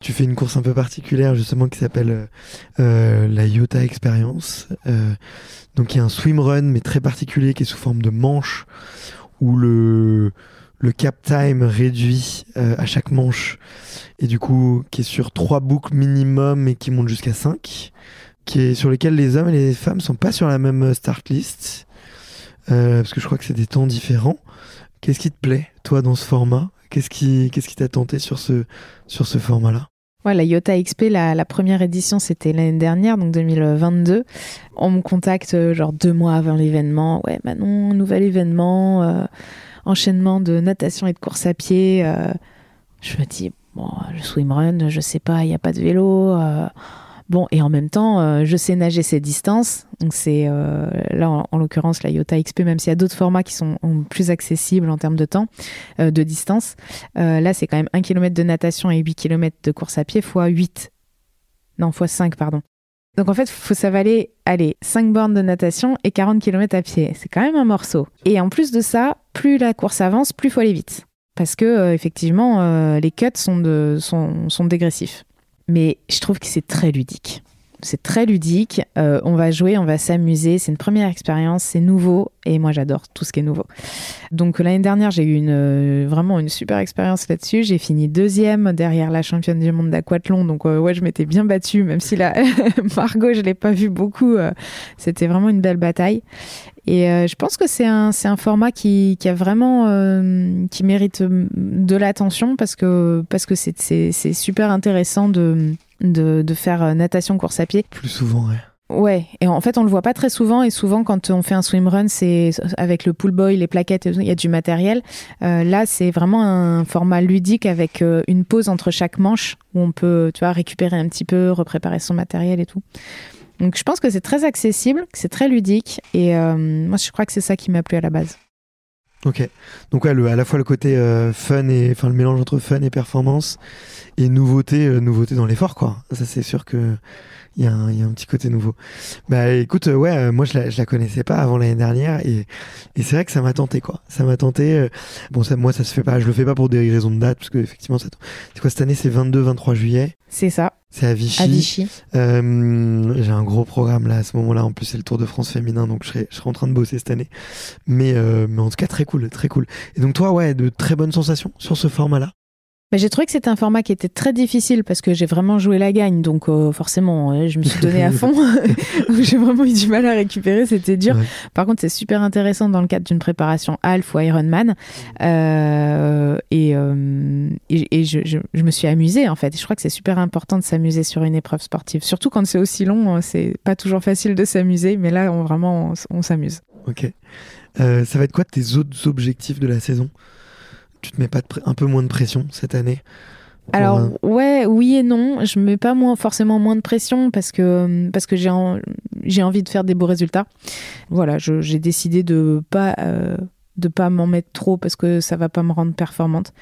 Tu fais une course un peu particulière justement qui s'appelle euh, euh, la Iota Experience. Euh, donc il y a un swim run mais très particulier qui est sous forme de manche où le le cap time réduit euh, à chaque manche et du coup qui est sur trois boucles minimum et qui monte jusqu'à 5 qui est sur lesquels les hommes et les femmes sont pas sur la même start list euh, parce que je crois que c'est des temps différents. Qu'est-ce qui te plaît toi dans ce format? Qu'est-ce qui t'a tenté sur ce sur ce format là Ouais, la Iota XP, la, première édition, c'était l'année dernière, donc 2022. On me contacte euh, genre deux mois avant l'événement. Ouais, Manon, nouvel événement, euh, enchaînement de natation et de course à pied. euh. je me dis, bon, le swimrun, je sais pas, il n'y a pas de vélo. Bon, et en même temps, euh, je sais nager ces distances. Donc c'est euh, là, en, en l'occurrence, la Iota XP, même s'il y a d'autres formats qui sont plus accessibles en termes de temps, euh, de distance. Là, c'est quand même 1 km de natation et 8 km de course à pied fois 8. Non, fois 5, pardon. Donc en fait, faut s'avaler, allez, 5 bornes de natation et 40 km à pied. C'est quand même un morceau. Et en plus de ça, plus la course avance, plus il faut aller vite. Parce que effectivement, les cuts sont dégressifs. Mais je trouve que c'est très ludique. C'est très ludique. Euh, on va jouer, on va s'amuser. C'est une première expérience, c'est nouveau. Et moi, j'adore tout ce qui est nouveau. Donc l'année dernière, j'ai eu une, euh, vraiment une super expérience là-dessus. J'ai fini deuxième derrière la championne du monde d'aquathlon. Donc euh, ouais, je m'étais bien battue, même si la Margot, je l'ai pas vue beaucoup. C'était vraiment une belle bataille. Et je pense que c'est un, format qui, a vraiment qui mérite de l'attention parce que c'est super intéressant de, de, de faire euh, natation course à pied. Plus souvent, ouais. Ouais, et en fait, on le voit pas très souvent. Et souvent, quand on fait un swimrun, c'est avec le pool boy, les plaquettes, il y a du matériel. Euh, là, c'est vraiment un format ludique avec euh, une pause entre chaque manche où on peut, tu vois, récupérer un petit peu, repréparer son matériel et tout. Donc, je pense que c'est très accessible, que c'est très ludique. Et euh, moi, je crois que c'est ça qui m'a plu à la base. Ok. Donc ouais, le, à la fois le côté euh, fun et enfin le mélange entre fun et performance et nouveauté, euh, nouveauté dans l'effort quoi. Ça c'est sûr que il y, y a un petit côté nouveau. Bah écoute, euh, ouais, euh, moi je la, je la connaissais pas avant l'année dernière et, et c'est vrai que ça m'a tenté quoi. Ça m'a tenté. euh, bon ça, moi ça se fait pas, je le fais pas pour des raisons de date parce que effectivement ça- c'est quoi cette année c'est 22-23 juillet. C'est ça, C'est à Vichy. à Vichy. Euh, j'ai un gros programme là à ce moment-là. En plus, c'est le Tour de France féminin, donc je serai, je serai en train de bosser cette année. Mais, euh, mais en tout cas, très cool, très cool. Et donc, toi, ouais, de très bonnes sensations sur ce format-là? Mais j'ai trouvé que c'était un format qui était très difficile parce que j'ai vraiment joué la gagne, donc euh, forcément, euh, je me suis donné à fond. J'ai vraiment eu du mal à récupérer, c'était dur. Ouais. Par contre, c'est super intéressant dans le cadre d'une préparation Half ou Ironman. Euh, et euh, et, et je, je- je me suis amusée en fait. Je crois que c'est super important de s'amuser sur une épreuve sportive, surtout quand c'est aussi long. hein, C'est pas toujours facile de s'amuser, mais là, on, vraiment, on, s'amuse. Ok. Ça va être quoi tes autres objectifs de la saison? Tu te mets pas un peu moins de pression cette année Alors euh, ouais, oui et non. Je mets pas moins forcément moins de pression parce que parce que j'ai en- j'ai envie de faire des beaux résultats. Voilà, je- j'ai décidé de pas euh, de pas m'en mettre trop parce que ça va pas me rendre performante.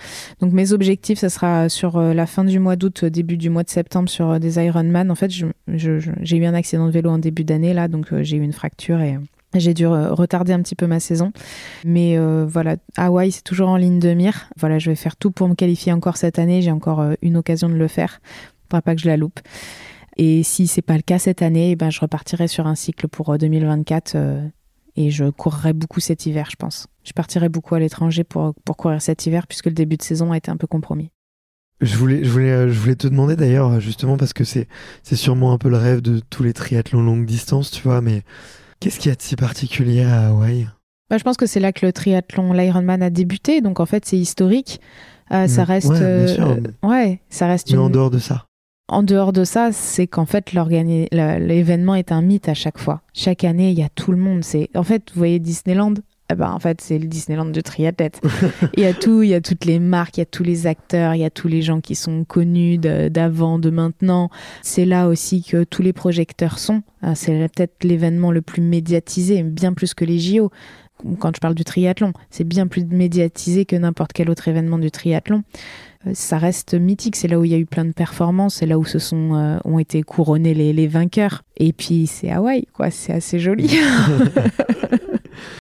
Donc mes objectifs, ça sera sur euh, la fin du mois d'août, euh, début du mois de septembre sur euh, des Ironman. En fait, je- je- je- j'ai eu un accident de vélo en début d'année là, donc euh, j'ai eu une fracture et euh, j'ai dû retarder un petit peu ma saison. Mais euh, voilà, Hawaï, c'est toujours en ligne de mire. Voilà, je vais faire tout pour me qualifier encore cette année. J'ai encore euh, une occasion de le faire. Faudra pas que je la loupe. Et si c'est pas le cas cette année, eh ben, je repartirai sur un cycle pour euh, 2024 euh, et je courrai beaucoup cet hiver, je pense. Je partirai beaucoup à l'étranger pour, pour courir cet hiver puisque le début de saison a été un peu compromis. Je voulais, je voulais, je voulais te demander d'ailleurs, justement, parce que c'est, c'est sûrement un peu le rêve de tous les triathlons longue distance, tu vois, mais qu'est-ce qu'il y a de si particulier à Hawaï? Bah, je pense que c'est là que le triathlon, l'Ironman a débuté, donc en fait c'est historique. Euh, ça Mm. reste, Ouais, bien euh, sûr. euh, ouais, ça reste Mais une. en dehors de ça? En dehors de ça, c'est qu'en fait, l'événement est un mythe à chaque fois. Chaque année, il y a tout le monde. C'est En fait, vous voyez Disneyland eh ben, en fait, c'est le Disneyland du triathlète. il y a tout, il y a toutes les marques, il y a tous les acteurs, il y a tous les gens qui sont connus d'avant, de, maintenant. C'est là aussi que tous les projecteurs sont. Ah, c'est peut-être l'événement le plus médiatisé, bien plus que les JO. Quand je parle du triathlon, c'est bien plus médiatisé que n'importe quel autre événement du triathlon. Euh, ça reste mythique, c'est là où il y a eu plein de performances, c'est là où se sont euh, ont été couronnés les, les vainqueurs. Et puis c'est Hawaï, quoi, c'est assez joli.